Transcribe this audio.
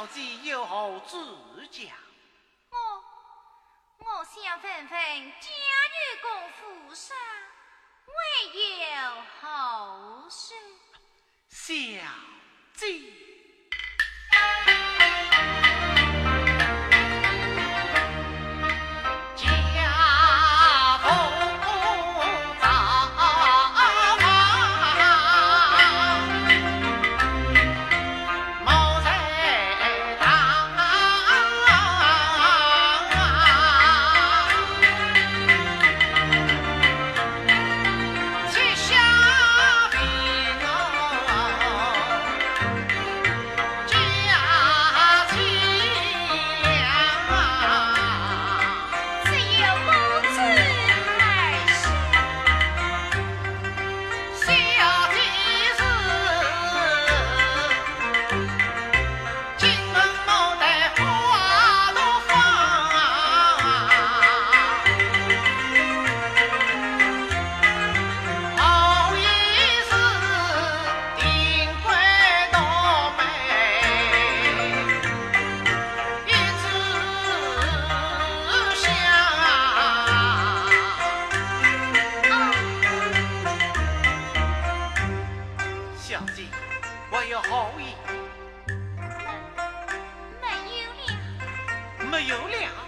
小姐有何指教？我我想问问家女公府上唯有后事。小姐。小姐我有好意。没有了没有了。